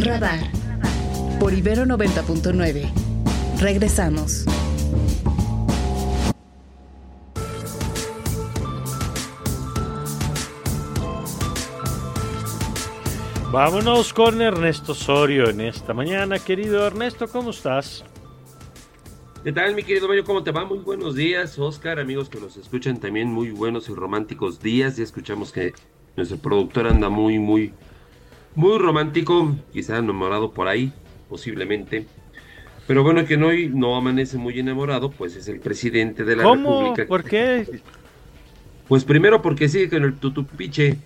Radar. Por Ibero 90.9. Regresamos. Vámonos con Ernesto Osorio en esta mañana. Querido Ernesto, ¿cómo estás? ¿Qué tal, mi querido Mario? ¿Cómo te va? Muy buenos días, Oscar, amigos que nos escuchan también, muy buenos y románticos días. Ya escuchamos que nuestro productor anda muy, muy, muy romántico, quizá enamorado por ahí, posiblemente. Pero bueno, que hoy no amanece muy enamorado, pues es el presidente de la ¿Cómo? República. ¿Por qué? Pues primero porque sigue con el tutupiche.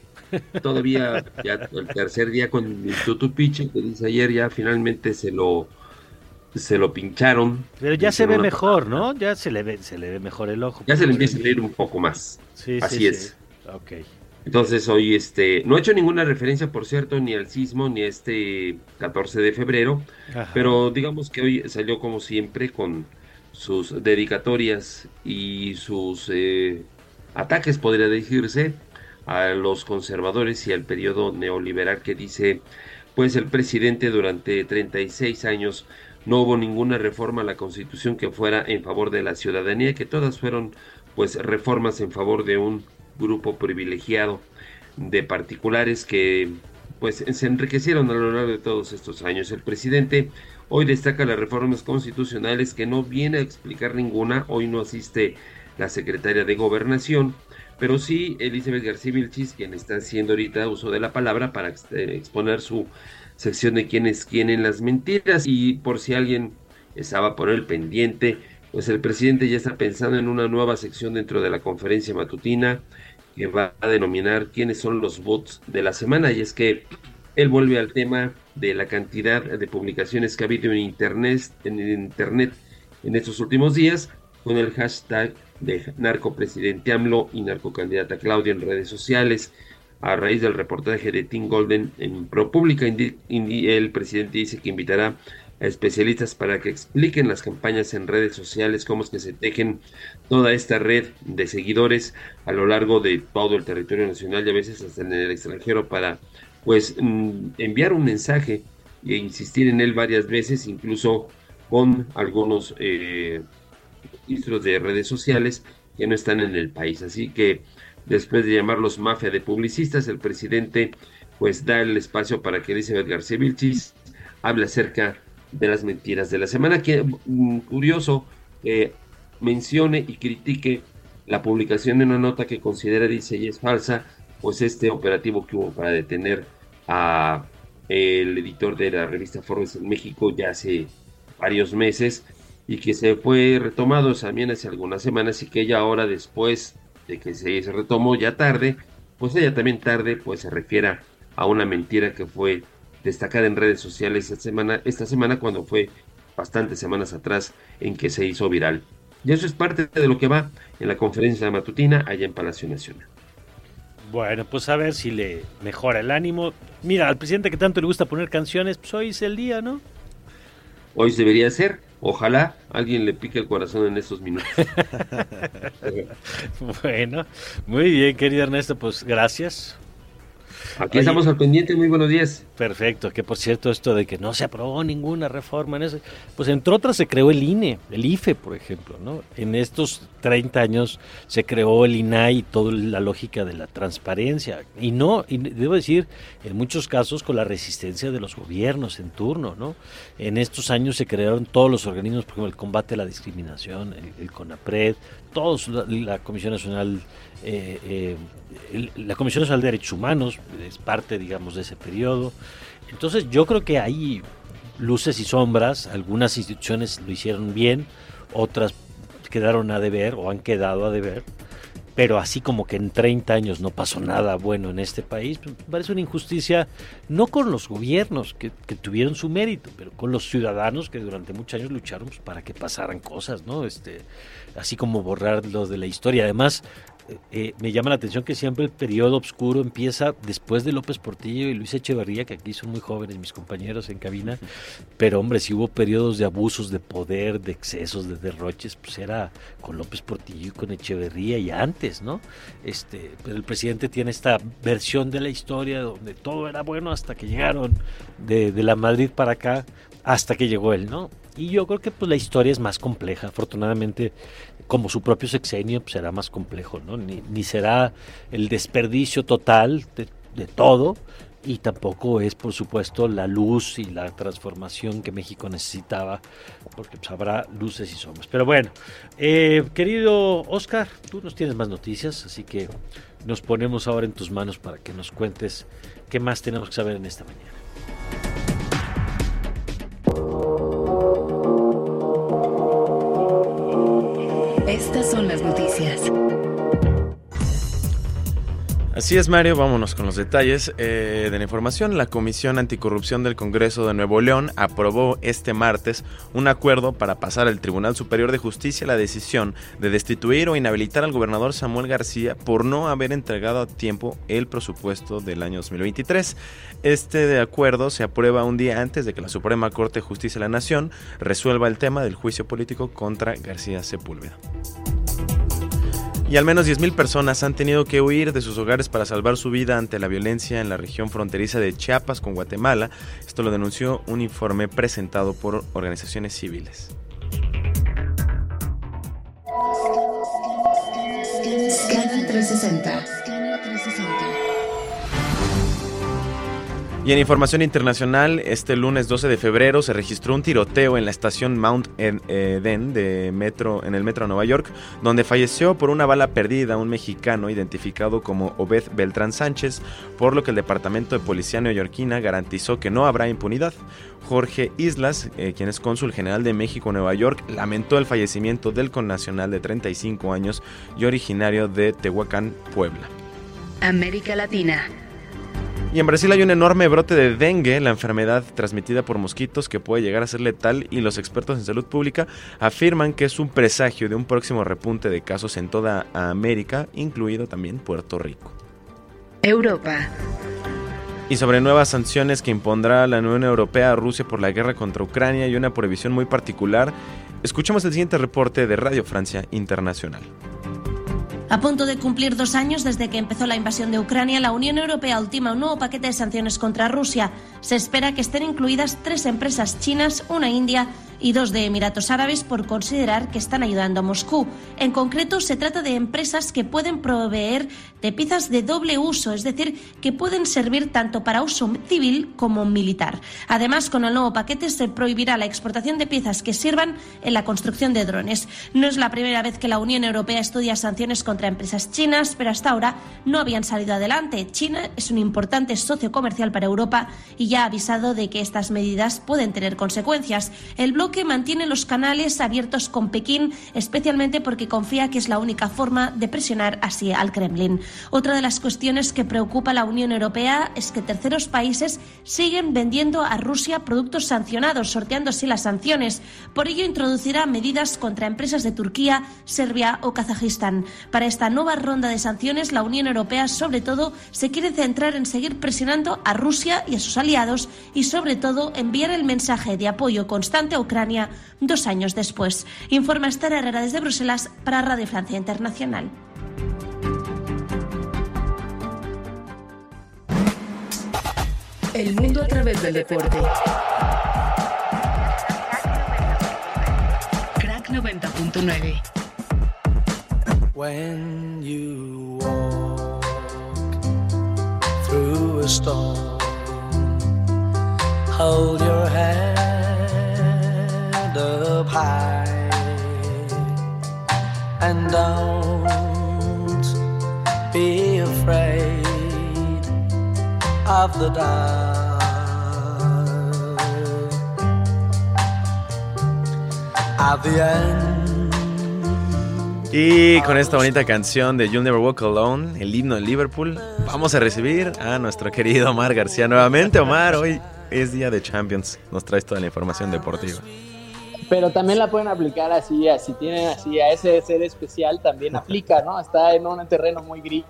Todavía ya el tercer día con el tutupiche, que dice ayer, ya finalmente se lo se lo pincharon. Pero ya se ve mejor, ¿no? Ya se le ve, se le ve mejor el ojo. Ya se le empieza a leer un poco más. Sí, sí, Así sí. es. Ok. Entonces hoy este no he hecho ninguna referencia, por cierto, ni al sismo ni a este 14 de febrero, Ajá. pero digamos que hoy salió como siempre con sus dedicatorias y sus eh, ataques, podría decirse, a los conservadores y al periodo neoliberal que dice, pues el presidente durante 36 años no hubo ninguna reforma a la constitución que fuera en favor de la ciudadanía, que todas fueron pues reformas en favor de un grupo privilegiado de particulares que pues se enriquecieron a lo largo de todos estos años. El presidente hoy destaca las reformas constitucionales que no viene a explicar ninguna, hoy no asiste la secretaria de gobernación, pero sí Elizabeth García Vilchis, quien está haciendo ahorita uso de la palabra para eh, exponer su sección de quienes quieren las mentiras. Y por si alguien estaba por el pendiente, pues el presidente ya está pensando en una nueva sección dentro de la conferencia matutina que va a denominar quiénes son los bots de la semana. Y es que él vuelve al tema de la cantidad de publicaciones que ha habido en internet en internet en estos últimos días con el hashtag de narcopresidente AMLO y narcocandidata Claudia en redes sociales a raíz del reportaje de Tim Golden en ProPublica, el presidente dice que invitará a especialistas para que expliquen las campañas en redes sociales, cómo es que se tejen toda esta red de seguidores a lo largo de todo el territorio nacional y a veces hasta en el extranjero para pues mm, enviar un mensaje e insistir en él varias veces, incluso con algunos eh, registros de redes sociales que no están en el país. Así que después de llamarlos mafia de publicistas, el presidente pues da el espacio para que Elizabeth García Vilchis hable acerca de las mentiras de la semana. Que mm, curioso que mencione y critique la publicación de una nota que considera, dice, y es falsa, pues este operativo que hubo para detener a el editor de la revista Forbes en México ya hace varios meses y que se fue retomado también hace algunas semanas y que ella ahora después de que se, retomó ya tarde, pues ella también tarde pues se refiera a una mentira que fue destacada en redes sociales esta semana, esta semana cuando fue bastantes semanas atrás en que se hizo viral. Y eso es parte de lo que va en la conferencia matutina allá en Palacio Nacional. Bueno, pues a ver si le mejora el ánimo. Mira, al presidente que tanto le gusta poner canciones, pues hoy es el día, ¿no? Hoy debería ser, ojalá alguien le pique el corazón en estos minutos. Bueno, muy bien, querido Ernesto, pues gracias. Aquí estamos al pendiente, muy buenos días. Perfecto, que por cierto esto de que no se aprobó ninguna reforma en eso, pues entre otras se creó el INE, el IFE, por ejemplo, ¿no? En estos 30 años se creó el INAI y toda la lógica de la transparencia. Y no, y debo decir, en muchos casos con la resistencia de los gobiernos en turno, ¿no? En estos años se crearon todos los organismos, por ejemplo, el combate a la discriminación, el, el CONAPRED, todos, la, la Comisión Nacional, eh, eh, la Comisión Nacional de Derechos Humanos es parte, digamos, de ese periodo. Entonces yo creo que hay luces y sombras, algunas instituciones lo hicieron bien, otras quedaron a deber o han quedado a deber, pero así como que en 30 años no pasó nada bueno en este país, pues, parece una injusticia, no con los gobiernos que, que tuvieron su mérito, pero con los ciudadanos que durante muchos años lucharon pues, para que pasaran cosas, ¿no? Este, así como borrarlos de la historia. Además, eh, me llama la atención que siempre el periodo oscuro empieza después de López Portillo y Luis Echeverría, que aquí son muy jóvenes mis compañeros en cabina, pero hombre, si hubo periodos de abusos de poder, de excesos, de derroches, pues era con López Portillo y con Echeverría y antes, ¿no? Este, pero el presidente tiene esta versión de la historia donde todo era bueno hasta que llegaron de, de la Madrid para acá, hasta que llegó él, ¿no? Y yo creo que pues la historia es más compleja. Afortunadamente, como su propio sexenio, pues, será más complejo, ¿no? Ni, será el desperdicio total de, todo, y tampoco es, por supuesto, la luz y la transformación que México necesitaba, porque pues, habrá luces y sombras. Pero bueno, eh, querido Oscar, tú nos tienes más noticias, así que nos ponemos ahora en tus manos para que nos cuentes qué más tenemos que saber en esta mañana. Estas son las noticias. Así es, Mario, vámonos con los detalles eh, de la información. La Comisión Anticorrupción del Congreso de Nuevo León aprobó este martes un acuerdo para pasar al Tribunal Superior de Justicia la decisión de destituir o inhabilitar al gobernador Samuel García por no haber entregado a tiempo el presupuesto del año 2023. Este acuerdo se aprueba un día antes de que la Suprema Corte de Justicia de la Nación resuelva el tema del juicio político contra García Sepúlveda. Y al menos 10.000 personas han tenido que huir de sus hogares para salvar su vida ante la violencia en la región fronteriza de Chiapas con Guatemala. Esto lo denunció un informe presentado por organizaciones civiles. Scanner 360. Y en información internacional, este lunes 12 de febrero se registró un tiroteo en la estación Mount Eden de metro, en el metro de Nueva York, donde falleció por una bala perdida un mexicano identificado como Obed Beltrán Sánchez, por lo que el Departamento de Policía neoyorquina garantizó que no habrá impunidad. Jorge Islas, eh, quien es cónsul general de México en Nueva York, lamentó el fallecimiento del connacional de 35 años y originario de Tehuacán, Puebla. América Latina. Y en Brasil hay un enorme brote de dengue, la enfermedad transmitida por mosquitos que puede llegar a ser letal y los expertos en salud pública afirman que es un presagio de un próximo repunte de casos en toda América, incluido también Puerto Rico. Europa. Y sobre nuevas sanciones que impondrá la Unión Europea a Rusia por la guerra contra Ucrania y una prohibición muy particular, escuchemos el siguiente reporte de Radio Francia Internacional. A punto de cumplir dos años desde que empezó la invasión de Ucrania, la Unión Europea ultima un nuevo paquete de sanciones contra Rusia. Se espera que estén incluidas tres empresas chinas, una india y dos de Emiratos Árabes por considerar que están ayudando a Moscú. En concreto, se trata de empresas que pueden proveer de piezas de doble uso, es decir, que pueden servir tanto para uso civil como militar. Además, con el nuevo paquete se prohibirá la exportación de piezas que sirvan en la construcción de drones. No es la primera vez que la Unión Europea estudia sanciones contra empresas chinas, pero hasta ahora no habían salido adelante. China es un importante socio comercial para Europa y ya ha avisado de que estas medidas pueden tener consecuencias. El que mantiene los canales abiertos con Pekín, especialmente porque confía que es la única forma de presionar así al Kremlin. Otra de las cuestiones que preocupa a la Unión Europea es que terceros países siguen vendiendo a Rusia productos sancionados, sorteando así las sanciones. Por ello, introducirá medidas contra empresas de Turquía, Serbia o Kazajistán. Para esta nueva ronda de sanciones, la Unión Europea, sobre todo, se quiere centrar en seguir presionando a Rusia y a sus aliados y, sobre todo, enviar el mensaje de apoyo constante a Ucrania dos años después. Informa Esther Herrera desde Bruselas para Radio Francia Internacional. El mundo a través del deporte. Crack 90.9. When you walk through a storm, hold of the dark. At the end. Y con esta bonita canción de You'll Never Walk Alone, el himno de Liverpool, vamos a recibir a nuestro querido Omar García nuevamente. Omar, hoy es día de Champions, nos traes toda la información deportiva. pero también la pueden aplicar así, así tienen así a ese ser especial también aplica, ¿no? Está en un terreno muy gris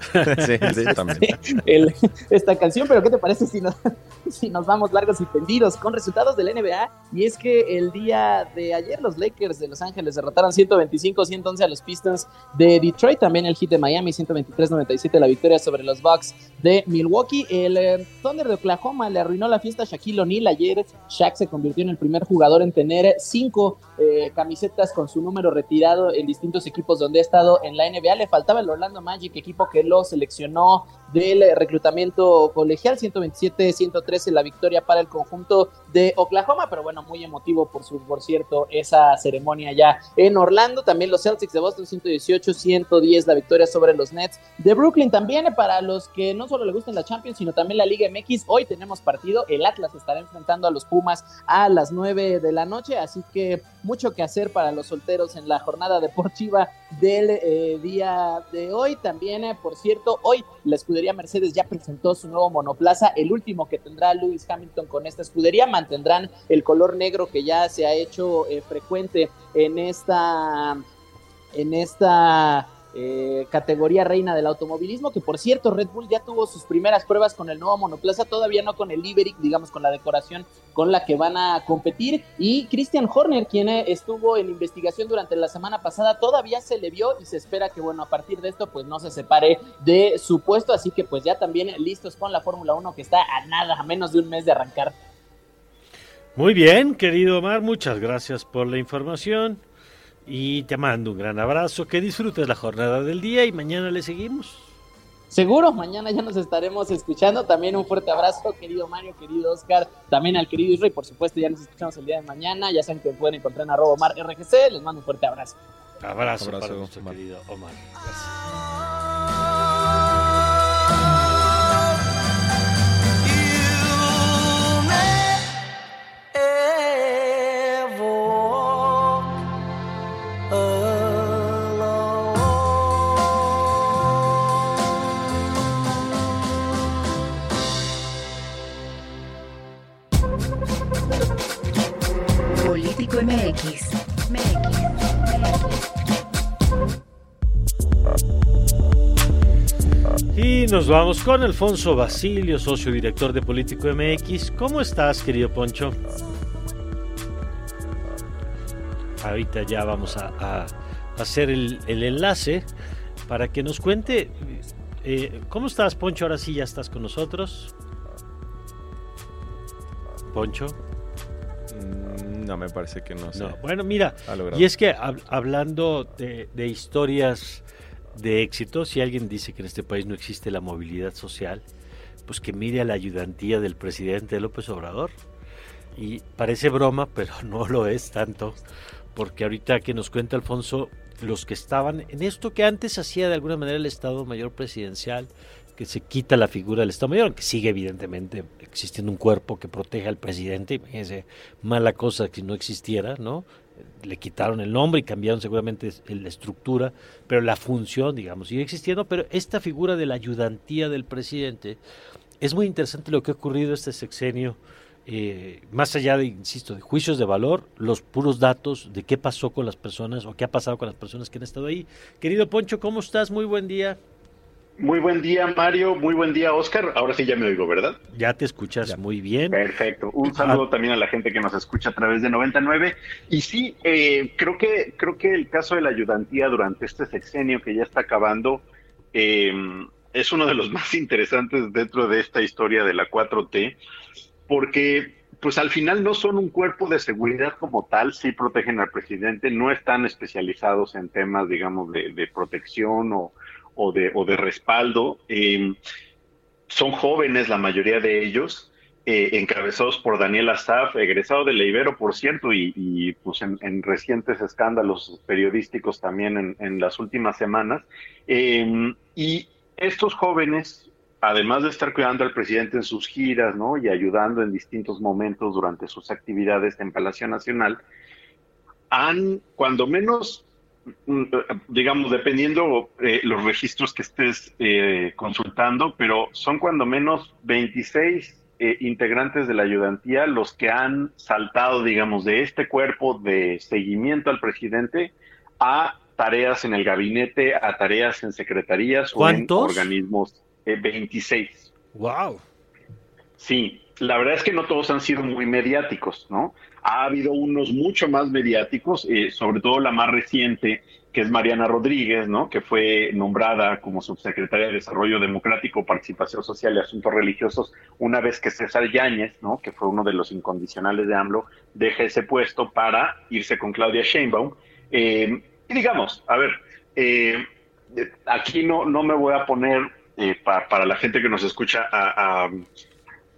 sí, sí, también. esta canción, pero ¿qué te parece si nos, vamos largos y tendidos con resultados del NBA? Y es que el día de ayer los Lakers de Los Ángeles derrotaron 125-111 a los Pistons de Detroit, también el hit de Miami 123-97 la victoria sobre los Bucks de Milwaukee. El eh, Thunder de Oklahoma le arruinó la fiesta a Shaquille O'Neal ayer. Shaq se convirtió en el primer jugador en tener cinco eh, camisetas con su número retirado en distintos equipos donde ha estado en la NBA. Le faltaba el Orlando Magic, equipo que lo seleccionó del reclutamiento colegial, 127-113 la victoria para el conjunto de Oklahoma, pero bueno, muy emotivo por, su, por cierto esa ceremonia ya en Orlando. También los Celtics de Boston, 118-110 la victoria sobre los Nets de Brooklyn. También eh, para los que no solo le gustan la Champions, sino también la Liga MX, hoy tenemos partido. El Atlas estará enfrentando a los Pumas a las 9 de la noche, así que mucho que hacer para los solteros en la jornada deportiva del eh, día de hoy. También, eh, por cierto, hoy la escudería Mercedes ya presentó su nuevo monoplaza, el último que tendrá Lewis Hamilton con esta escudería. Mantendrán el color negro que ya se ha hecho eh, frecuente en esta en esta eh, categoría reina del automovilismo, que por cierto Red Bull ya tuvo sus primeras pruebas con el nuevo monoplaza, todavía no con el Iberic, digamos con la decoración con la que van a competir, y Christian Horner, quien eh, estuvo en investigación durante la semana pasada, todavía se le vio y se espera que bueno, a partir de esto pues no se separe de su puesto, así que pues ya también listos con la Fórmula 1 que está a nada, a menos de un mes de arrancar. Muy bien, querido Omar, muchas gracias por la información y te mando un gran abrazo, que disfrutes la jornada del día y mañana le seguimos. Seguro, mañana ya nos estaremos escuchando. También un fuerte abrazo, querido Mario, querido Oscar, también al querido Israel. Por supuesto, ya nos escuchamos el día de mañana. Ya saben que me pueden encontrar en arroba Omar RGC. Les mando un fuerte abrazo. Abrazo, Abrazo, para nuestro Omar. querido Omar. Gracias. Nos vamos con Alfonso Basilio, socio director de Político MX. ¿Cómo estás, querido Poncho? Ahorita ya vamos a, a hacer el, el enlace para que nos cuente. eh, ¿Cómo estás, Poncho? Ahora sí ya estás con nosotros. Poncho. Mm, No, me parece que no sé. No. Bueno, mira, y es que hab- hablando de, de historias de éxito, si alguien dice que en este país no existe la movilidad social, pues que mire a la ayudantía del presidente López Obrador. Y parece broma, pero no lo es tanto, porque ahorita que nos cuenta Alfonso, los que estaban en esto que antes hacía de alguna manera el Estado Mayor Presidencial, que se quita la figura del Estado Mayor, aunque sigue evidentemente existiendo un cuerpo que proteja al presidente, imagínense, mala cosa que no existiera, ¿no? Le quitaron el nombre y cambiaron seguramente la estructura, pero la función, digamos, sigue existiendo, pero esta figura de la ayudantía del presidente, es muy interesante lo que ha ocurrido este sexenio, eh, más allá de, insisto, de juicios de valor, los puros datos de qué pasó con las personas o qué ha pasado con las personas que han estado ahí. Querido Poncho, ¿cómo estás? Muy buen día. Muy buen día, Mario. Muy buen día, Oscar. Ahora sí ya me oigo, ¿verdad? Ya te escuchas Ya. muy bien. Perfecto. Un saludo también a la gente que nos escucha a través de 99. Y sí, eh, creo que creo que el caso de la ayudantía durante este sexenio que ya está acabando eh, es uno de los más interesantes dentro de esta historia de la 4T, porque pues al final no son un cuerpo de seguridad como tal, sí protegen al presidente, no están especializados en temas, digamos, de, de protección o, o, de, o de respaldo. Eh, son jóvenes la mayoría de ellos, eh, encabezados por Daniel Azaf, egresado de la Ibero, por cierto, y, pues en, en, recientes escándalos periodísticos también en, las últimas semanas. Eh, y estos jóvenes, además de estar cuidando al presidente en sus giras, ¿no? Y ayudando en distintos momentos durante sus actividades en Palacio Nacional, han, cuando menos, digamos, dependiendo eh, los registros que estés eh, consultando, pero son cuando menos 26 eh, integrantes de la ayudantía los que han saltado, digamos, de este cuerpo de seguimiento al presidente a tareas en el gabinete, a tareas en secretarías o en organismos. Eh, 26. Wow. Sí, la verdad es que no todos han sido muy mediáticos, ¿no? Ha habido unos mucho más mediáticos, eh, sobre todo la más reciente, que es Mariana Rodríguez, ¿no? Que fue nombrada como subsecretaria de Desarrollo Democrático, Participación Social y Asuntos Religiosos una vez que César Yáñez, ¿no? Que fue uno de los incondicionales de AMLO, deja ese puesto para irse con Claudia Sheinbaum. Eh, y digamos, a ver, eh, aquí no, no me voy a poner eh, pa- para la gente que nos escucha a-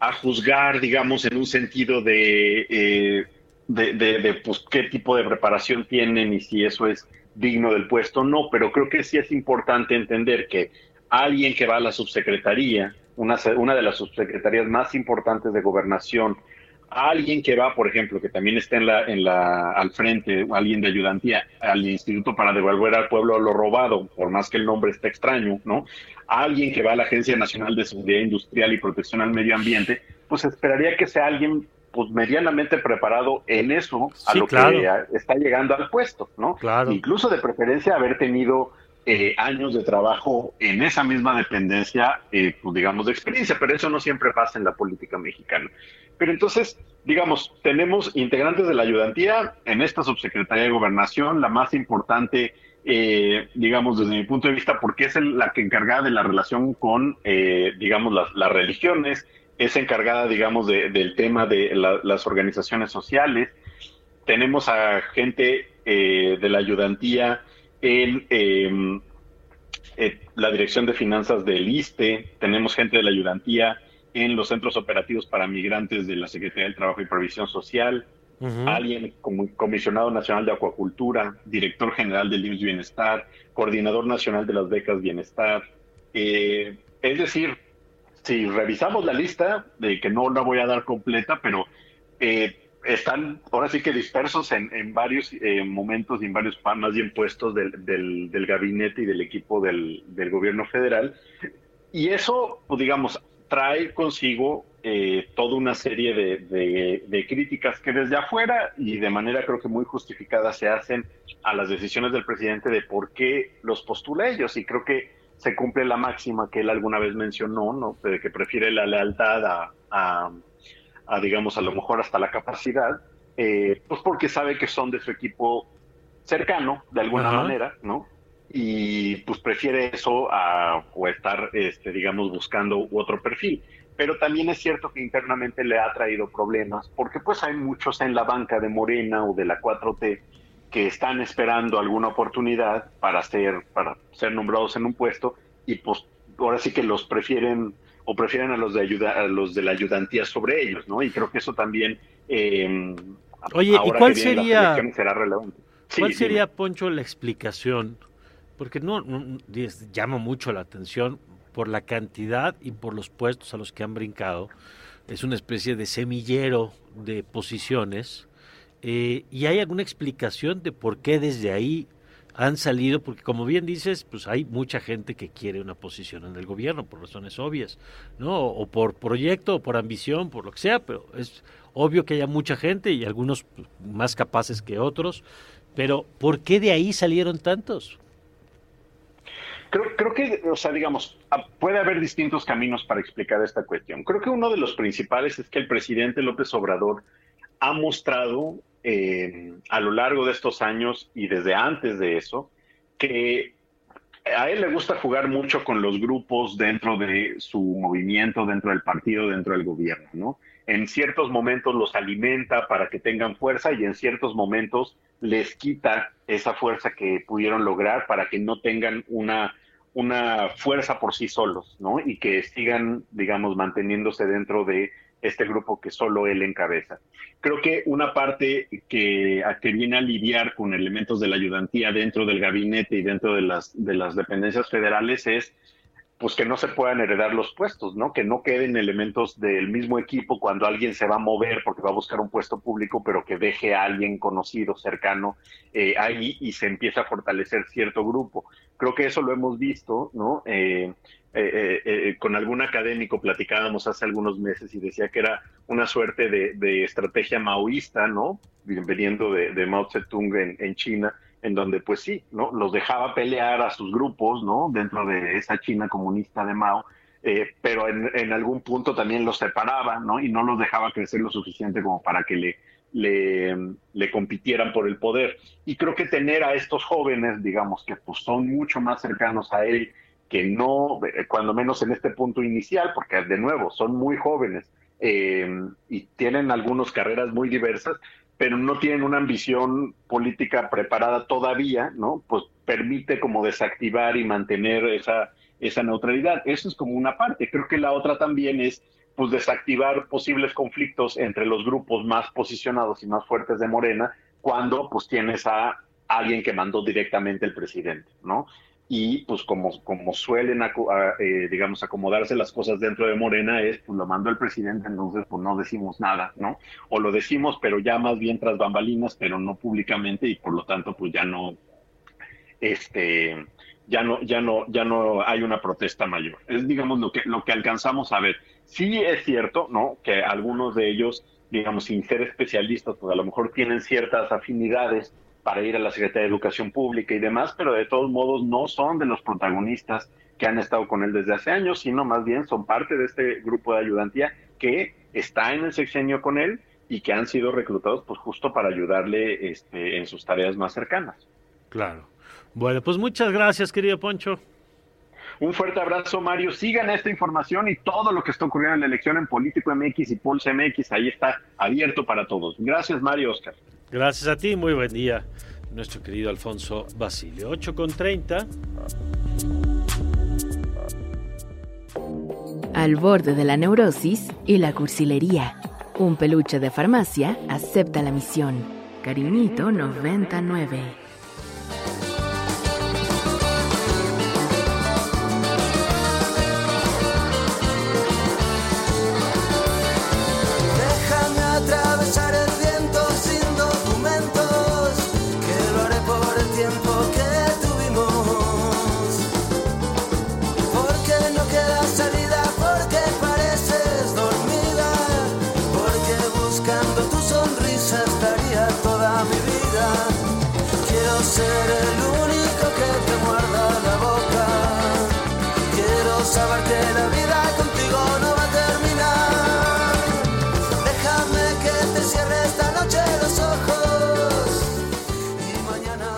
a juzgar, digamos, en un sentido de, eh, de, de- de, pues, qué tipo de preparación tienen y si eso es digno del puesto, no, pero creo que sí es importante entender que alguien que va a la subsecretaría, una, una de las subsecretarías más importantes de gobernación, alguien que va, por ejemplo, que también está en la, en la, al frente, alguien de ayudantía, al Instituto para devolver al pueblo lo robado, por más que el nombre esté extraño, ¿no? Alguien que va a la Agencia Nacional de Seguridad Industrial y Protección al Medio Ambiente, pues esperaría que sea alguien pues medianamente preparado en eso a Sí, lo claro. que a- está llegando al puesto, ¿no? Claro. Incluso de preferencia haber tenido eh, años de trabajo en esa misma dependencia, eh, pues digamos, de experiencia, pero eso no siempre pasa en la política mexicana. Pero entonces, digamos, tenemos integrantes de la ayudantía en esta subsecretaría de gobernación, la más importante, eh, digamos, desde mi punto de vista, porque es la que encargada de la relación con, eh, digamos, las, religiones, es encargada, digamos, de- del tema de la- las organizaciones sociales. Tenemos a gente eh, de la ayudantía en eh, eh, la Dirección de Finanzas del ISTE, tenemos gente de la ayudantía en los centros operativos para migrantes de la Secretaría del Trabajo y Previsión Social, alguien como comisionado nacional de acuacultura, director general del IMSS Bienestar, coordinador nacional de las becas Bienestar. Eh, es decir, si revisamos la lista, de que no la voy a dar completa, pero eh, están ahora sí que dispersos en, en varios eh, momentos y en varios más bien puestos del, del, del gabinete y del equipo del, del gobierno federal. Y eso, pues, digamos, trae consigo eh, toda una serie de, de- de críticas que desde afuera y de manera creo que muy justificada se hacen a las decisiones del presidente de por qué los postula ellos. Y creo que se cumple la máxima que él alguna vez mencionó, ¿no? De que prefiere la lealtad a, a- a, digamos, a lo mejor hasta la capacidad, eh, pues porque sabe que son de su equipo cercano, de alguna Ajá. manera, ¿no? Y pues prefiere eso a o estar, este, digamos, buscando otro perfil. Pero también es cierto que internamente le ha traído problemas, porque pues hay muchos en la banca de Morena o de la 4T que están esperando alguna oportunidad para ser, para ser nombrados en un puesto y pues ahora sí que los prefieren o prefieren a los de ayuda, a los de la ayudantía sobre ellos, ¿no? Y creo que eso también eh, Oye, ¿y ahora cuál que sería- será relevante. Sí, ¿Cuál dime. sería, Poncho, la explicación? Porque no, llama mucho la atención por la cantidad y por los puestos a los que han brincado. Es una especie de semillero de posiciones. eh, ¿Y hay alguna explicación de por qué desde ahí han salido? Porque como bien dices, pues hay mucha gente que quiere una posición en el gobierno por razones obvias, ¿no? O por proyecto, o por ambición, por lo que sea, pero es obvio que haya mucha gente y algunos pues, más capaces que otros. Pero ¿por qué de ahí salieron tantos? Creo, creo que, o sea, digamos, a- puede haber distintos caminos para explicar esta cuestión. Creo que uno de los principales es que el presidente López Obrador ha mostrado eh, a lo largo de estos años y desde antes de eso que a él le gusta jugar mucho con los grupos dentro de su movimiento, dentro del partido, dentro del gobierno, ¿no? En ciertos momentos los alimenta para que tengan fuerza y en ciertos momentos les quita esa fuerza que pudieron lograr para que no tengan una, una fuerza por sí solos, ¿no? Y que sigan, digamos, manteniéndose dentro de este grupo que solo él encabeza. Creo que una parte que, a que viene a lidiar con elementos de la ayudantía dentro del gabinete y dentro de las, de las dependencias federales es pues que no se puedan heredar los puestos, ¿no? Que no queden elementos del mismo equipo cuando alguien se va a mover porque va a buscar un puesto público, pero que deje a alguien conocido, cercano, eh, ahí y se empieza a fortalecer cierto grupo. Creo que eso lo hemos visto, ¿no? Eh, eh, eh, con algún académico platicábamos hace algunos meses y decía que era una suerte de, estrategia maoísta, ¿no? Veniendo de, de Mao Zedong en China, en donde pues sí, ¿no? Los dejaba pelear a sus grupos, ¿no? Dentro de esa China comunista de Mao, eh, pero en, en, algún punto también los separaba, ¿no? Y no los dejaba crecer lo suficiente como para que le, le, le, compitieran por el poder. Y creo que tener a estos jóvenes, digamos, que pues son mucho más cercanos a él, que no, eh, cuando menos en este punto inicial, porque de nuevo son muy jóvenes eh, y tienen algunas carreras muy diversas, pero no tienen una ambición política preparada todavía, ¿no? Pues permite como desactivar y mantener esa, esa neutralidad. Eso es como una parte. Creo que la otra también es pues desactivar posibles conflictos entre los grupos más posicionados y más fuertes de Morena cuando pues tienes a alguien que mandó directamente el presidente, ¿no? Y pues como, como suelen, eh, digamos, acomodarse las cosas dentro de Morena es, pues lo mandó el presidente, entonces pues no decimos nada, ¿no? O lo decimos, pero ya más bien tras bambalinas, pero no públicamente y por lo tanto pues ya no, este, ya no, ya no, ya no hay una protesta mayor. Es digamos lo que, lo que alcanzamos a ver. Sí es cierto, ¿no? Que algunos de ellos, digamos, sin ser especialistas, pues a lo mejor tienen ciertas afinidades para ir a la Secretaría de Educación Pública y demás, pero de todos modos no son de los protagonistas que han estado con él desde hace años, sino más bien son parte de este grupo de ayudantía que está en el sexenio con él y que han sido reclutados pues justo para ayudarle este, en sus tareas más cercanas. Claro. Bueno, pues muchas gracias, querido Poncho. Un fuerte abrazo, Mario. Sigan esta información y todo lo que está ocurriendo en la elección en Político MX y Pulse MX. Ahí está abierto para todos. Gracias, Mario Oscar. Gracias a ti, muy buen día, nuestro querido Alfonso Basilio. 8 con 30. Al borde de la neurosis y la cursilería. Un peluche de farmacia acepta la misión. Cariñito 99.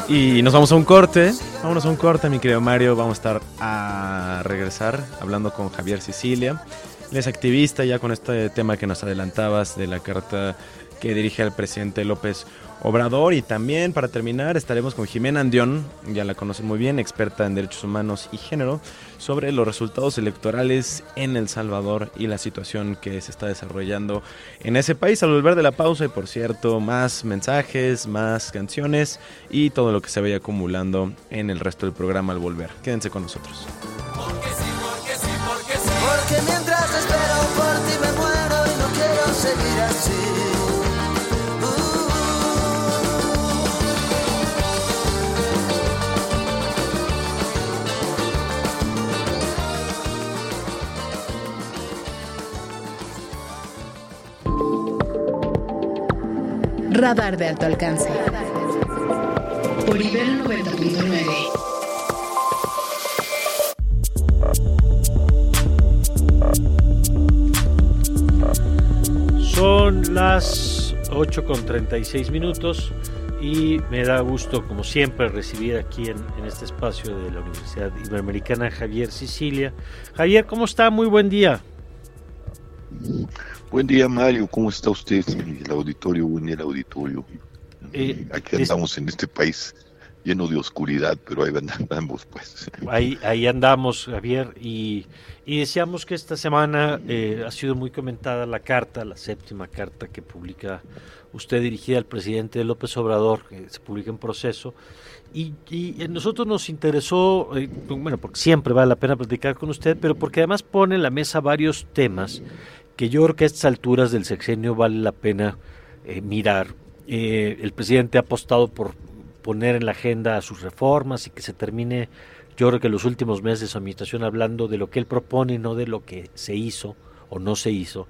Y nos vamos a un corte. Vámonos a un corte, mi querido Mario. Vamos a estar a regresar hablando con Javier Sicilia. Él es activista ya con este tema que nos adelantabas de la carta que dirige al presidente López Obrador. Y también, para terminar, estaremos con Jimena Andión, ya la conocen muy bien, experta en derechos humanos y género, sobre los resultados electorales en El Salvador y la situación que se está desarrollando en ese país. Al volver de la pausa, y por cierto, más mensajes, más canciones y todo lo que se vaya acumulando en el resto del programa al volver. Quédense con nosotros. Porque sí, porque sí, porque sí. Porque mientras espero por ti me muero y no quiero seguir así. Radar de alto alcance. Por Ibero 90.9. Son las 8 con 36 minutos y me da gusto, como siempre, recibir aquí en, en, este espacio de la Universidad Iberoamericana Javier Sicilia. Javier, ¿cómo está? Muy buen día. Buen día, Mario. ¿Cómo está usted? El auditorio, buen día, el auditorio. Eh, Aquí andamos en este país lleno de oscuridad, pero ahí andamos, pues. Ahí, ahí andamos, Javier, y, y decíamos que esta semana eh, ha sido muy comentada la carta, la séptima carta que publica usted dirigida al presidente López Obrador, que se publica en proceso, y, y a nosotros nos interesó, eh, bueno, porque siempre vale la pena platicar con usted, pero porque además pone en la mesa varios temas que yo creo que a estas alturas del sexenio vale la pena eh, mirar. Eh, el presidente ha apostado por poner en la agenda sus reformas y que se termine, yo creo que los últimos meses de su administración hablando de lo que él propone, no de lo que se hizo o no se hizo.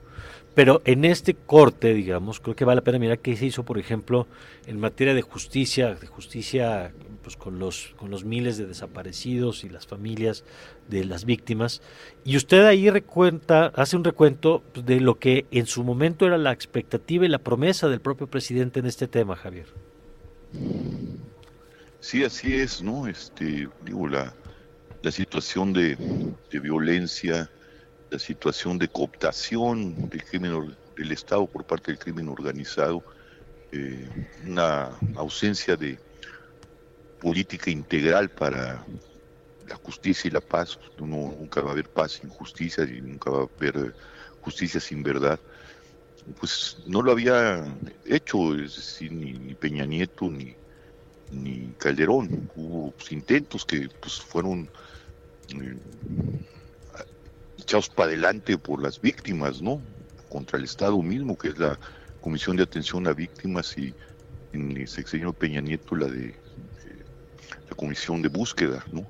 Pero en este corte, digamos, creo que vale la pena mirar qué se hizo, por ejemplo, en materia de justicia, de justicia pues con los con los miles de desaparecidos y las familias de las víctimas. Y usted ahí recuenta, hace un recuento pues, de lo que en su momento era la expectativa y la promesa del propio presidente en este tema, Javier. Sí, así es, ¿no? Este, digo, la, la situación de, violencia, la situación de cooptación del crimen del Estado por parte del crimen organizado, eh, una ausencia de política integral para la justicia y la paz. nunca va a haber paz sin justicia y nunca va a haber justicia sin verdad. Pues no lo había hecho, es decir, ni, Peña Nieto ni, Calderón. Hubo pues, intentos que pues fueron eh, echados para adelante por las víctimas, ¿no? Contra el Estado mismo, que es la Comisión de Atención a Víctimas y en el sexenio Peña Nieto la de la Comisión de Búsqueda, ¿no?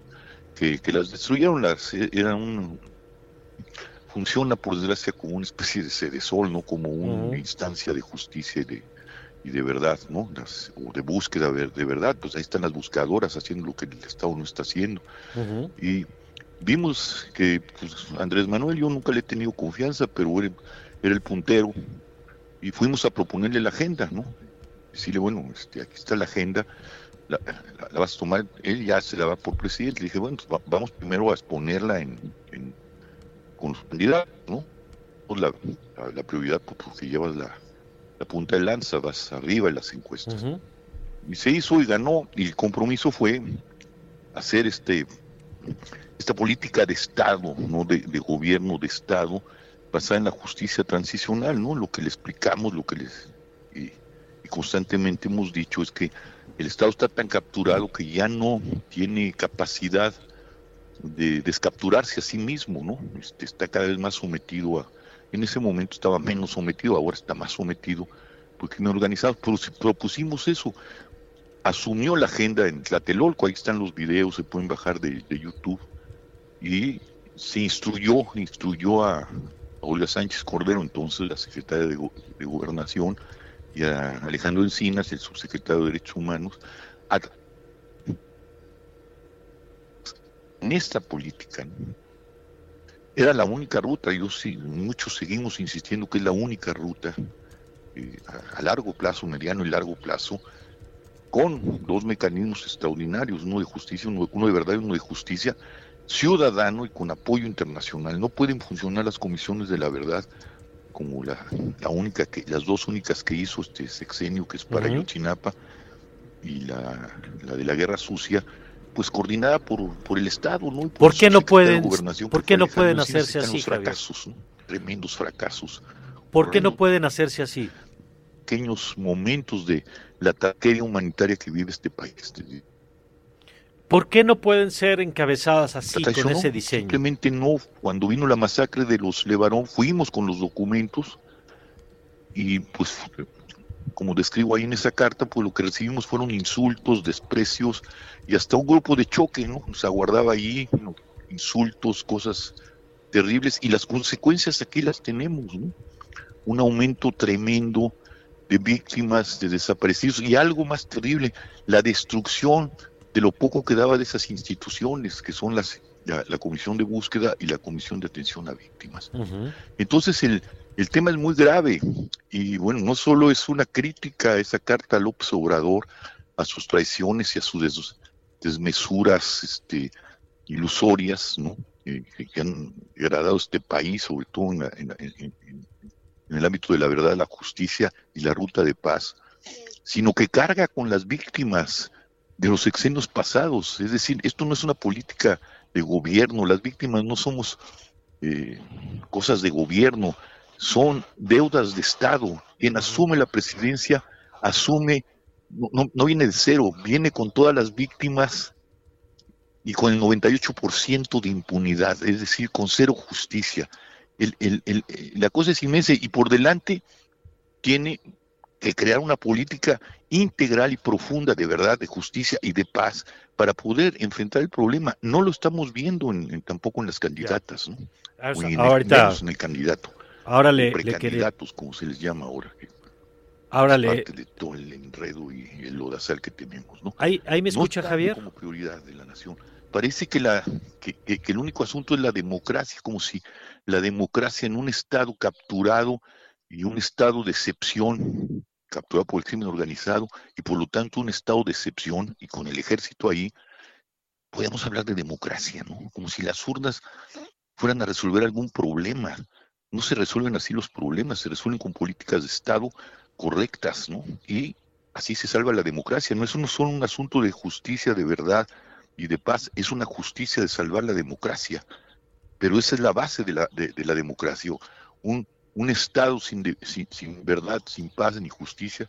Que, las destruyeron, las eran un, funciona por desgracia como una especie de sede sol, ¿no? Como una instancia de justicia y de, y de verdad, ¿no? o de búsqueda de verdad, pues ahí están las buscadoras haciendo lo que el Estado no está haciendo. Y vimos que pues, Andrés Manuel, yo nunca le he tenido confianza, pero era, el puntero, y fuimos a proponerle la agenda, ¿no? Decirle, bueno, este, aquí está la agenda, la, vas a tomar, él ya se la va por presidente. Le dije, bueno, pues, vamos primero a exponerla en, con los candidatos, ¿no? Pues la, la, prioridad, pues, porque llevas la, punta de lanza, vas arriba en las encuestas. Y se hizo y ganó, y el compromiso fue hacer este esta política de Estado, no de, gobierno de Estado, basada en la justicia transicional, ¿no? Lo que le explicamos, lo que les y, constantemente hemos dicho es que el Estado está tan capturado que ya no tiene capacidad de descapturarse a sí mismo, ¿no? Este, está cada vez más sometido a, en ese momento estaba menos sometido, ahora está más sometido por crimen organizado, pero si propusimos eso, asumió la agenda en Tlatelolco, ahí están los videos, se pueden bajar de YouTube, y se instruyó, instruyó a, Olga Sánchez Cordero, entonces la secretaria de, Gobernación, y a Alejandro Encinas, el subsecretario de Derechos Humanos, en esta política. Era la única ruta, yo sí, muchos seguimos insistiendo que es la única ruta eh, a, largo plazo, mediano y largo plazo, con dos mecanismos extraordinarios, uno de justicia, uno de verdad y uno de justicia, ciudadano y con apoyo internacional. No pueden funcionar las comisiones de la verdad como la, la única que, las dos únicas que hizo este sexenio, que es para Yochinapa y la, la, de la guerra sucia, pues coordinada por, por el Estado, ¿no? por, qué no pueden, ¿por qué no pueden hacerse así, fracasos, tremendos fracasos. ¿Por qué no pueden hacerse así? Pequeños momentos de la tragedia humanitaria que vive este país. ¿Por qué no pueden ser encabezadas así, con ese diseño? Simplemente no. Cuando vino la masacre de los Levarón, fuimos con los documentos y pues, como describo ahí en esa carta, pues lo que recibimos fueron insultos, desprecios y hasta un grupo de choque, ¿no? Nos aguardaba ahí insultos, cosas terribles y las consecuencias aquí las tenemos, ¿no? Un aumento tremendo de víctimas, de desaparecidos y algo más terrible, la destrucción de lo poco que daba de esas instituciones que son las, la, Comisión de Búsqueda y la Comisión de Atención a Víctimas. Entonces el, el tema es muy grave y bueno, no solo es una crítica a esa carta a López Obrador, a sus traiciones y a sus desmesuras este, ilusorias ¿no? Eh, que han degradado este país, sobre todo en, en, el ámbito de la verdad, la justicia y la ruta de paz, sino que carga con las víctimas de los sexenios pasados. Es decir, esto no es una política de gobierno, las víctimas no somos eh, cosas de gobierno, son deudas de Estado. Quien asume la presidencia asume, no, no- no viene de cero, viene con todas las víctimas y con el 98% de impunidad, es decir, con cero justicia. El- la cosa es inmensa y por delante tiene que crear una política integral y profunda de verdad, de justicia y de paz para poder enfrentar el problema. No lo estamos viendo en, en- tampoco en las candidatas, ¿no? Ah, o en el- ahorita, menos en el candidato. ahora le, le precandidatos, como se les llama ahora. que ahora le, parte de todo el enredo y el lodazal que tenemos, ¿no? ahí, ahí me No escucha está Javier. como prioridad de la nación. Parece que, la, que, que- que el único asunto es la democracia, como si la democracia en un Estado capturado y un Estado de excepción, capturado por el crimen organizado, y por lo tanto un Estado de excepción, y con el ejército ahí, podemos hablar de democracia, ¿no? Como si las urnas fueran a resolver algún problema. No se resuelven así los problemas, se resuelven con políticas de Estado correctas, ¿no? Y así se salva la democracia. No es no solo un asunto de justicia, de verdad y de paz, es una justicia de salvar la democracia. Pero esa es la base de la, de la democracia. Un, un Estado sin, de- sin, sin verdad, sin paz ni justicia,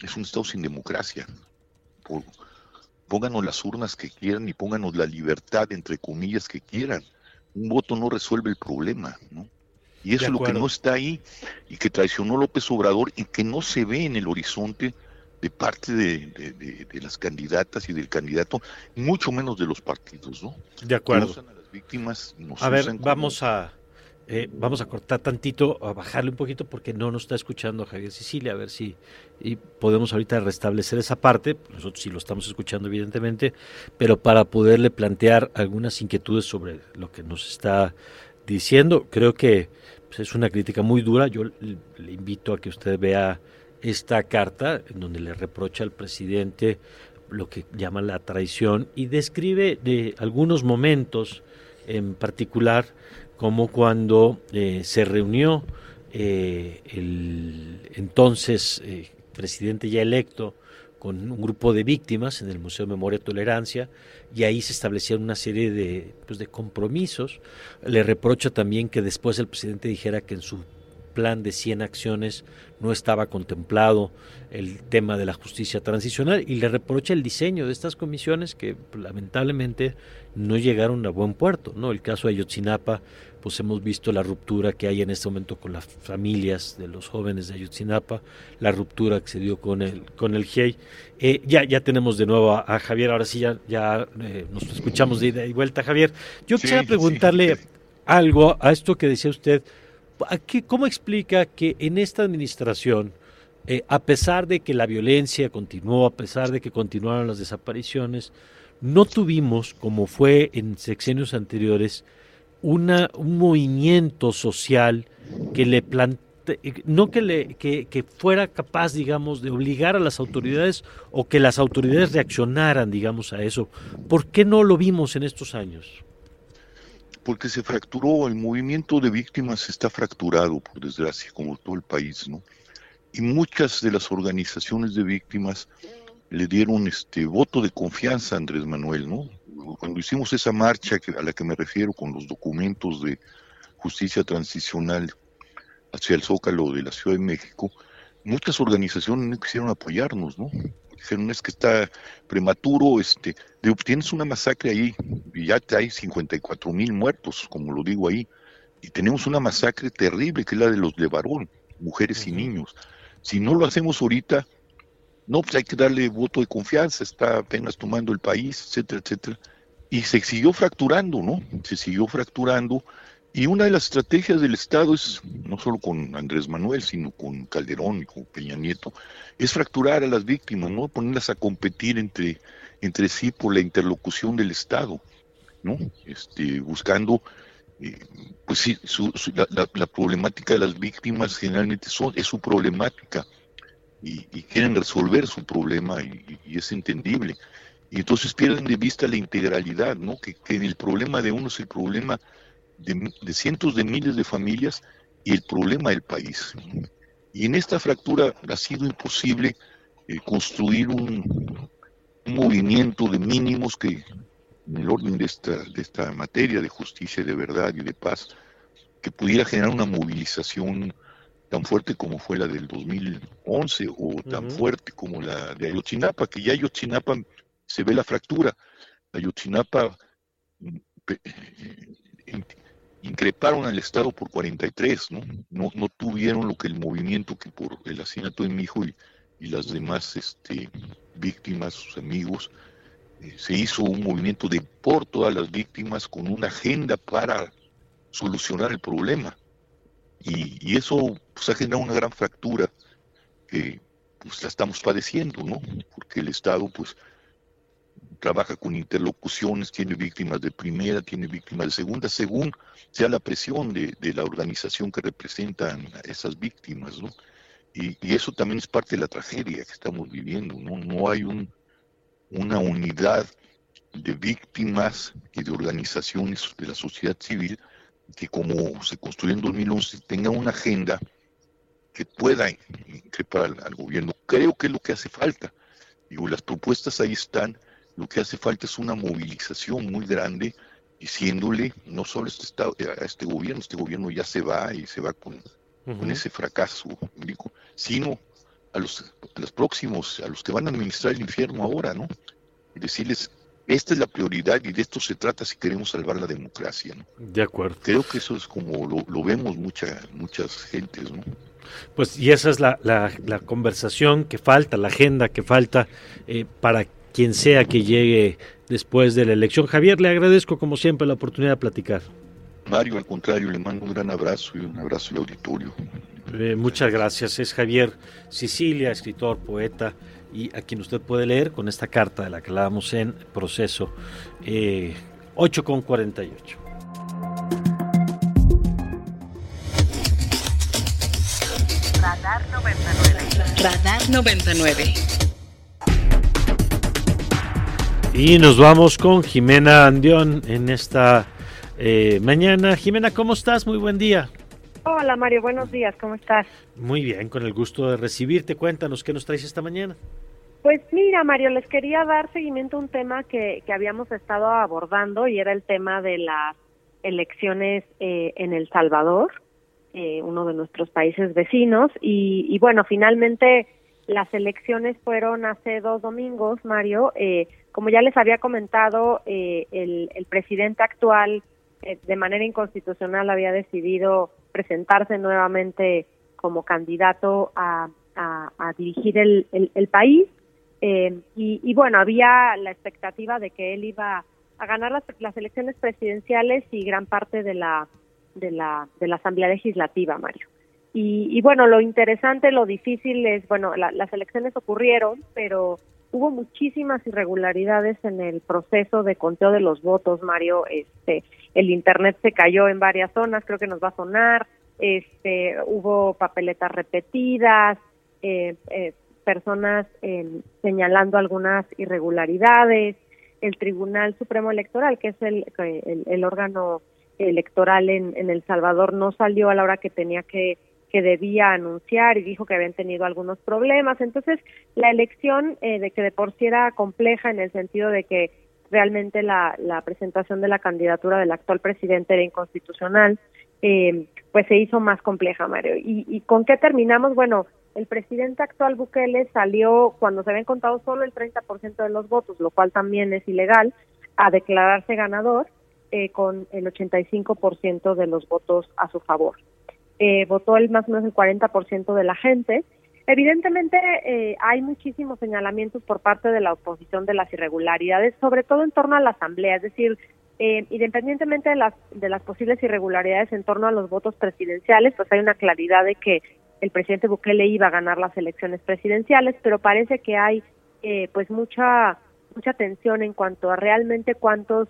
es un Estado sin democracia. Por- pónganos las urnas que quieran y pónganos la libertad, entre comillas, que quieran. Un voto no resuelve el problema, ¿no? Y eso es lo que no está ahí y que traicionó López Obrador y que no se ve en el horizonte de parte de, de- de- de las candidatas y del candidato, mucho menos de los partidos, ¿no? De acuerdo. Usan a las víctimas, nos A ver, como- vamos a eh, vamos a cortar tantito, a bajarle un poquito porque no nos está escuchando Javier Sicilia, a ver si y podemos ahorita restablecer esa parte, nosotros sí lo estamos escuchando evidentemente, pero para poderle plantear algunas inquietudes sobre lo que nos está diciendo, creo que pues, es una crítica muy dura, yo le, le invito a que usted vea esta carta en donde le reprocha al presidente lo que llama la traición y describe de algunos momentos en particular como cuando eh, se reunió eh, el entonces eh, presidente ya electo con un grupo de víctimas en el Museo de Memoria y Tolerancia y ahí se establecieron una serie de, pues, de compromisos. Le reprocha también que después el presidente dijera que en su plan de 100 acciones no estaba contemplado el tema de la justicia transicional y le reprocha el diseño de estas comisiones que lamentablemente no llegaron a buen puerto, ¿no? El caso de Ayotzinapa, pues hemos visto la ruptura que hay en este momento con las familias de los jóvenes de Ayotzinapa, la ruptura que se dio con el con el GIEI. Eh, ya ya tenemos de nuevo a, a Javier, ahora sí ya ya eh, nos escuchamos de ida y vuelta, Javier. Yo Sí, quisiera preguntarle sí. algo a esto que decía usted. ¿A qué- ¿Cómo explica que en esta administración, eh, a pesar de que la violencia continuó, a pesar de que continuaron las desapariciones, no tuvimos, como fue en sexenios anteriores, una, un movimiento social que le plante, no que, le, que fuera capaz, digamos, de obligar a las autoridades o que las autoridades reaccionaran, digamos, a eso. ¿Por qué no lo vimos en estos años? porque se fracturó, el movimiento de víctimas está fracturado, por desgracia, como todo el país, ¿no? Y muchas de las organizaciones de víctimas le dieron este voto de confianza a Andrés Manuel, ¿no? Cuando hicimos esa marcha a la que me refiero con los documentos de justicia transicional hacia el Zócalo de la Ciudad de México, muchas organizaciones no quisieron apoyarnos, ¿no? Dijeron, es que está prematuro, este, digo, tienes una masacre ahí, y ya hay 54 mil muertos, como lo digo ahí, y tenemos una masacre terrible, que es la de los de varón, mujeres y niños. Si no lo hacemos ahorita, no, pues hay que darle voto de confianza, está apenas tomando el país, etcétera, etcétera. Y se siguió fracturando, ¿no? Se siguió fracturando. Y una de las estrategias del Estado es, no solo con Andrés Manuel, sino con Calderón y con Peña Nieto, es fracturar a las víctimas, ¿no? Ponerlas a competir entre, entre sí por la interlocución del Estado, ¿no? Este, buscando, eh, pues sí, su- la, la- problemática de las víctimas generalmente son, es su problemática y, quieren resolver su problema y es entendible. Y entonces pierden de vista la integralidad, ¿no? Que, que el problema de uno es el problema de, cientos de miles de familias y el problema del país. Y en esta fractura ha sido imposible eh, construir un, un movimiento de mínimos que en el orden de esta, de esta materia de justicia, de verdad y de paz, que pudiera generar una movilización tan fuerte como fue la del 2011 o tan fuerte como la de Ayotzinapa, que ya Ayotzinapa se ve la fractura. Ayotzinapa mm, eh, increparon al Estado por 43, ¿no? ¿no? No tuvieron lo que el movimiento que por el asesinato de mi hijo y, y las demás este, víctimas, sus amigos, eh, se hizo un movimiento de por todas las víctimas con una agenda para solucionar el problema. Y, eso pues, ha generado una gran fractura que pues la estamos padeciendo, ¿no? Porque el Estado pues trabaja con interlocuciones, tiene víctimas de primera, tiene víctimas de segunda, según sea la presión de, la organización que representan esas víctimas, ¿no? Y, eso también es parte de la tragedia que estamos viviendo, ¿no? No hay un, una unidad de víctimas y de organizaciones de la sociedad civil que como se construyó en 2011 tenga una agenda que pueda increpar al, al, gobierno. Creo que es lo que hace falta. Digo, las propuestas ahí están. Lo que hace falta es una movilización muy grande diciéndole no solo a este, estado, a este gobierno, este gobierno ya se va y se va con, uh -huh. con ese fracaso, sino a los, a los próximos, a los que van a administrar el infierno ahora, ¿no? Y decirles, esta es la prioridad y de esto se trata si queremos salvar la democracia, ¿no? De acuerdo. Creo que eso es como lo, lo vemos mucha, muchas gentes, ¿no? Pues y esa es la, la, la conversación que falta, la agenda que falta eh, para quien sea que llegue después de la elección. Javier, le agradezco como siempre la oportunidad de platicar. Mario, al contrario, le mando un gran abrazo y un abrazo al auditorio. Eh, muchas gracias. Es Javier Sicilia, escritor, poeta, y a quien usted puede leer con esta carta de la que hablábamos en proceso eh, 8 con 48. Radar 99. Radar 99. Y nos vamos con Jimena Andión en esta eh, mañana. Jimena, ¿cómo estás? Muy buen día. Hola Mario, buenos días, ¿cómo estás? Muy bien, con el gusto de recibirte. Cuéntanos, ¿qué nos traes esta mañana? Pues mira, Mario, les quería dar seguimiento a un tema que, que habíamos estado abordando y era el tema de las elecciones eh, en El Salvador, eh, uno de nuestros países vecinos. Y, y, bueno, finalmente las elecciones fueron hace dos domingos, Mario. Eh, como ya les había comentado, el, el presidente actual de manera inconstitucional había decidido presentarse nuevamente como candidato a, a, a dirigir el, el, el país. Eh, y, y, bueno, había la expectativa de que él iba a ganar las, las, elecciones presidenciales y gran parte de la, de la, de la Asamblea Legislativa, Mario. Y, y bueno, lo interesante, lo difícil es, bueno, la, las elecciones ocurrieron, pero hubo muchísimas irregularidades en el proceso de conteo de los votos, Mario. Este, el internet se cayó en varias zonas, creo que nos va a sonar. Este, hubo papeletas repetidas, eh, eh, personas eh, señalando algunas irregularidades. El Tribunal Supremo Electoral, que es el, el, el órgano electoral en, en El Salvador, no salió a la hora que tenía que que debía anunciar y dijo que habían tenido algunos problemas. Entonces, la elección, eh, de que de por sí era compleja en el sentido de que realmente la, la presentación de la candidatura del actual presidente era inconstitucional, eh, pues se hizo más compleja, Mario. ¿Y, ¿Y con qué terminamos? Bueno, el presidente actual Bukele salió cuando se habían contado solo el 30% de los votos, lo cual también es ilegal, a declararse ganador eh, con el 85% de los votos a su favor eh, votó el más o menos el 40% de la gente. Evidentemente eh, hay muchísimos señalamientos por parte de la oposición de las irregularidades, sobre todo en torno a la asamblea, es decir, eh, independientemente de las de las posibles irregularidades en torno a los votos presidenciales, pues hay una claridad de que el presidente Bukele iba a ganar las elecciones presidenciales, pero parece que hay eh, pues mucha mucha tensión en cuanto a realmente cuántos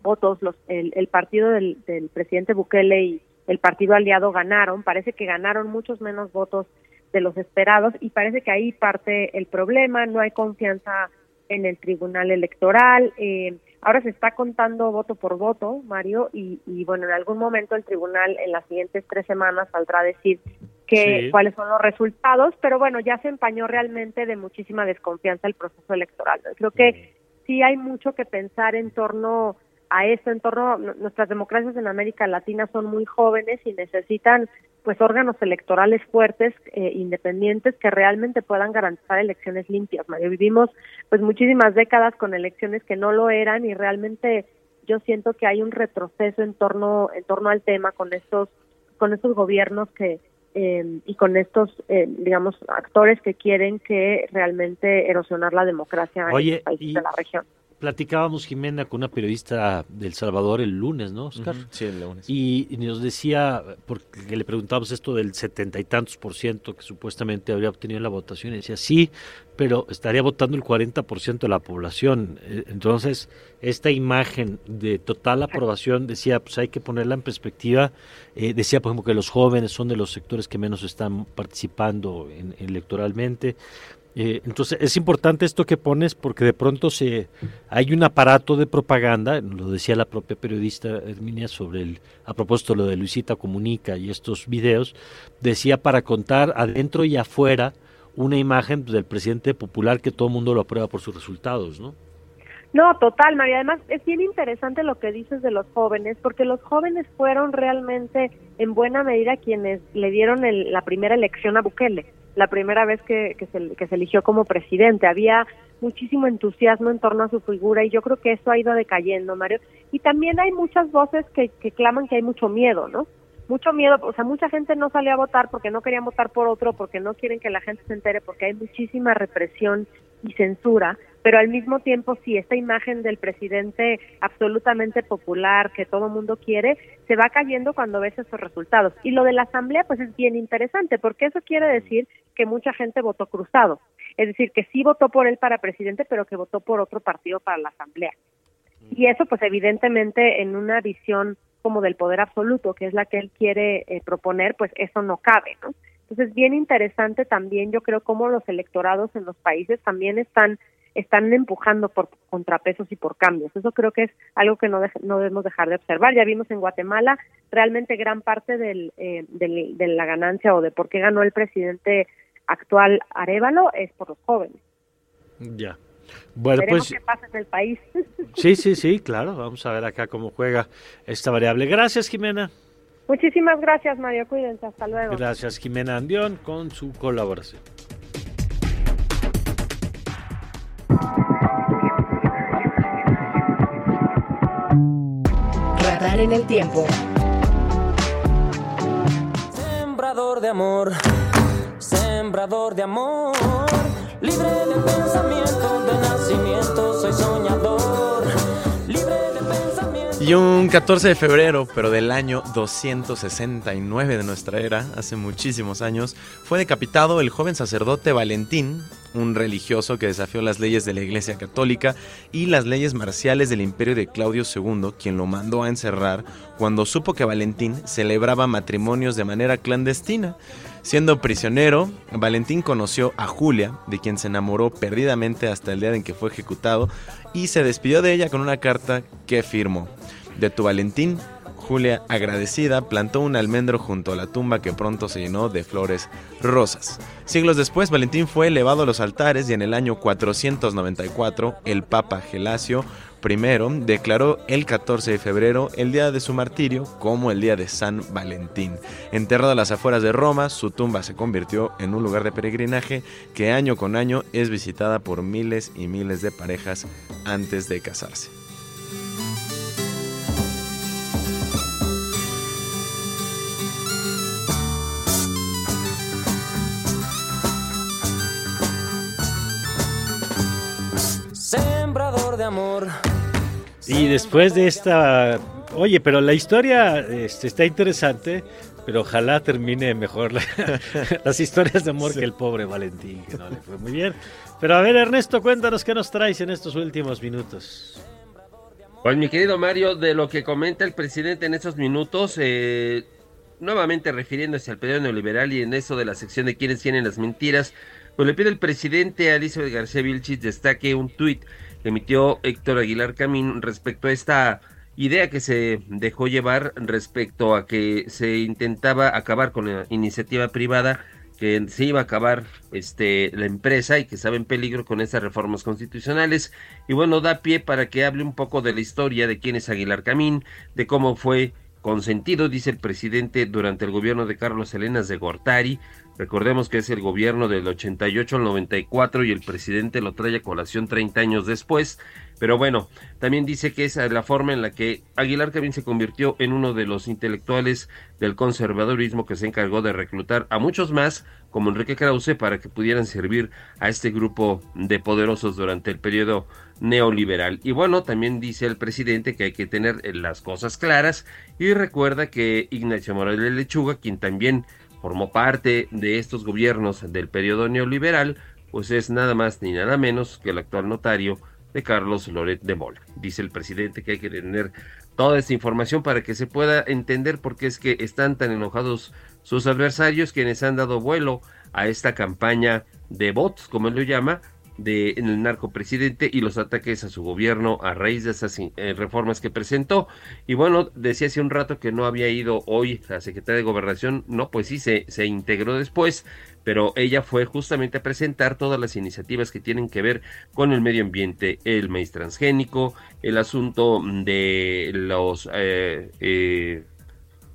votos los el, el partido del, del presidente Bukele y el partido aliado ganaron, parece que ganaron muchos menos votos de los esperados y parece que ahí parte el problema, no hay confianza en el Tribunal Electoral, eh, ahora se está contando voto por voto, Mario, y, y bueno, en algún momento el Tribunal en las siguientes tres semanas saldrá a decir que, Sí. cuáles son los resultados, pero bueno, ya se empañó realmente de muchísima desconfianza el proceso electoral. Creo que sí hay mucho que pensar en torno a esto, en torno a nuestras democracias en América Latina son muy jóvenes y necesitan pues órganos electorales fuertes, eh, independientes, que realmente puedan garantizar elecciones limpias. Mario, vivimos pues muchísimas décadas con elecciones que no lo eran y realmente yo siento que hay un retroceso en torno en torno al tema con estos con estos gobiernos que eh, y con estos eh, digamos actores que quieren que realmente erosionar la democracia en los países y- de la región. Platicábamos, Jimena, con una periodista del Salvador el lunes, ¿no, Oscar? Sí, el lunes. Y, y nos decía, porque le preguntábamos esto del setenta y tantos por ciento que supuestamente habría obtenido en la votación, y decía, sí, pero estaría votando el 40 por ciento de la población. Eh, Entonces, esta imagen de total aprobación, decía, pues hay que ponerla en perspectiva. Eh, decía, por ejemplo, que los jóvenes son de los sectores que menos están participando en- electoralmente. Eh, entonces es importante esto que pones porque de pronto se hay un aparato de propaganda, lo decía la propia periodista Herminia sobre el a propósito lo de Luisita Comunica y estos videos, decía para contar adentro y afuera una imagen del presidente popular que todo el mundo lo aprueba por sus resultados, ¿no? No, total, María. Además, es bien interesante lo que dices de los jóvenes, porque los jóvenes fueron realmente, en buena medida, quienes le dieron el- la primera elección a Bukele, la primera vez que, que, se, que se eligió como presidente. Había muchísimo entusiasmo en torno a su figura y yo creo que eso ha ido decayendo, Mario. Y también hay muchas voces que, que claman que hay mucho miedo, ¿no? Mucho miedo, o sea, mucha gente no salió a votar porque no querían votar por otro, porque no quieren que la gente se entere, porque hay muchísima represión y censura, pero al mismo tiempo sí, esta imagen del presidente absolutamente popular que todo mundo quiere, se va cayendo cuando ves esos resultados. Y lo de la asamblea, pues es bien interesante, porque eso quiere decir que mucha gente votó cruzado. Es decir, que sí votó por él para presidente, pero que votó por otro partido para la asamblea. Y eso, pues evidentemente, en una visión como del poder absoluto, que es la que él quiere eh, proponer, pues eso no cabe, ¿no? Entonces, bien interesante también, yo creo, cómo los electorados en los países también están están empujando por contrapesos y por cambios. Eso creo que es algo que no, dej- no debemos dejar de observar. Ya vimos en Guatemala realmente gran parte del, eh, del- de la ganancia o de por qué ganó el presidente actual Arevalo es por los jóvenes. Ya. Bueno, Veremos pues qué pasa en el país. sí, sí, sí, claro, vamos a ver acá cómo juega esta variable. Gracias, Jimena. Muchísimas gracias, Mario. Cuídense. Hasta luego. Gracias, Jimena Andión, con su colaboración. Radar en el tiempo. Sembrador de amor, sembrador de amor, libre de pensamiento, soy soñador, libre de pensamiento. Y un 14 de febrero, pero del año 269 de nuestra era, hace muchísimos años, fue decapitado el joven sacerdote Valentín, un religioso que desafió las leyes de la Iglesia Católica y las leyes marciales del imperio de Claudio II, quien lo mandó a encerrar cuando supo que Valentín celebraba matrimonios de manera clandestina. Siendo prisionero, Valentín conoció a Julia, de quien se enamoró perdidamente hasta el día en que fue ejecutado, y se despidió de ella con una carta que firmó. De tu Valentín, Julia, agradecida, plantó un almendro junto a la tumba que pronto se llenó de flores rosas. Siglos después, Valentín fue elevado a los altares y en el año 494, el Papa Gelasio I declaró el 14 de febrero el día de su martirio como el día de San Valentín. Enterrado a las afueras de Roma, su tumba se convirtió en un lugar de peregrinaje que año con año es visitada por miles y miles de parejas antes de casarse. Amor. Y después de esta, oye, pero la historia este, está interesante, pero ojalá termine mejor la- las historias de amor que el pobre Valentín, que no le fue muy bien. Pero a ver, Ernesto, cuéntanos qué nos traes en estos últimos minutos. Pues mi querido Mario, de lo que comenta el presidente en estos minutos, eh, nuevamente refiriéndose al periodo neoliberal y en eso de la sección de quienes tienen las mentiras, pues le pide el presidente a Elizabeth García Vilchis destaque un tuit emitió Héctor Aguilar Camín respecto a esta idea que se dejó llevar respecto a que se intentaba acabar con la iniciativa privada que se iba a acabar este la empresa y que estaba en peligro con esas reformas constitucionales. Y bueno da pie para que hable un poco de la historia de quién es Aguilar Camín de cómo fue consentido dice el presidente durante el gobierno de Carlos Salinas de Gortari recordemos que es el gobierno del 88 al 94 y el presidente lo trae a colación 30 años después pero bueno, también dice que es la forma en la que Aguilar Camín se convirtió en uno de los intelectuales del conservadurismo que se encargó de reclutar a muchos más, como Enrique Krause, para que pudieran servir a este grupo de poderosos durante el periodo neoliberal. Y bueno, también dice el presidente que hay que tener las cosas claras y recuerda que Ignacio Morales Lechuga, quien también formó parte de estos gobiernos del periodo neoliberal, pues es nada más ni nada menos que el actual notario de Carlos Loret de Mola. Dice el presidente que hay que tener toda esta información para que se pueda entender por qué es que están tan enojados sus adversarios quienes han dado vuelo a esta campaña de bots, como él lo llama, de en el narcopresidente y los ataques a su gobierno a raíz de esas eh, reformas que presentó. Y bueno, decía hace un rato que no había ido hoy la secretaria de Gobernación, no, pues sí, se, se integró después, pero ella fue justamente a presentar todas las iniciativas que tienen que ver con el medio ambiente, el maíz transgénico, el asunto de los eh, eh,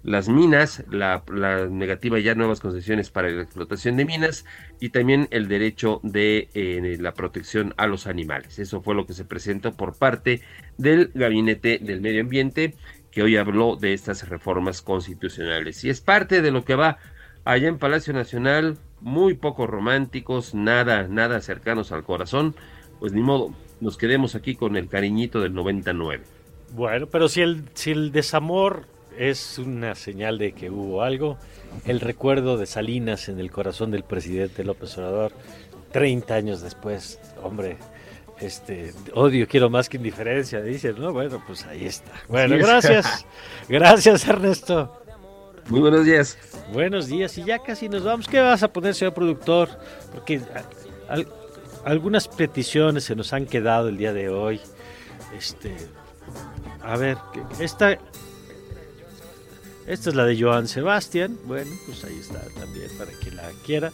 las minas, la, negativa ya nuevas concesiones para la explotación de minas y también el derecho de eh, la protección a los animales. Eso fue lo que se presentó por parte del Gabinete del Medio Ambiente que hoy habló de estas reformas constitucionales. Y es parte de lo que va allá en Palacio Nacional, muy poco románticos, nada, nada cercanos al corazón, pues ni modo, nos quedemos aquí con el cariñito del 99. Bueno, pero si el, si el desamor es una señal de que hubo algo. El recuerdo de Salinas en el corazón del presidente López Obrador, 30 años después, hombre, este odio quiero más que indiferencia, dice, ¿no? Bueno, pues ahí está. Bueno, gracias. gracias, Ernesto. Muy buenos días. Buenos días, y ya casi nos vamos. ¿Qué vas a poner, señor productor? Porque algunas peticiones se nos han quedado el día de hoy. Este, a ver, esta esta es la de Joan Sebastián. Bueno, pues ahí está también para quien la quiera.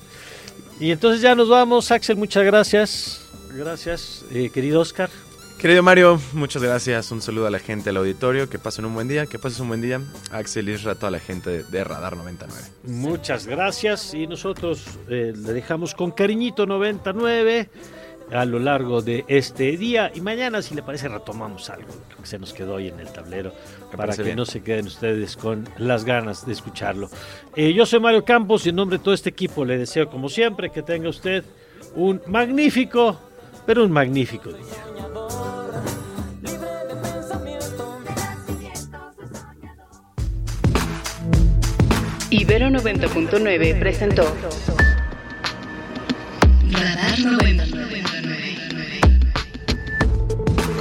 Y entonces ya nos vamos. Axel, muchas gracias. Gracias, eh, querido Oscar. Querido Mario, muchas gracias. Un saludo a la gente del auditorio. Que pasen un buen día. Que pases un buen día. Axel Isra, a toda la gente de, Radar 99. Muchas gracias. Y nosotros eh, le dejamos con cariñito 99 a lo largo de este día y mañana si le parece retomamos algo que se nos quedó hoy en el tablero para que no se queden ustedes con las ganas de escucharlo. Eh, yo soy Mario Campos y en nombre de todo este equipo le deseo como siempre que tenga usted un magnífico, pero un magnífico día. Ibero 90.9 presentó Radar 99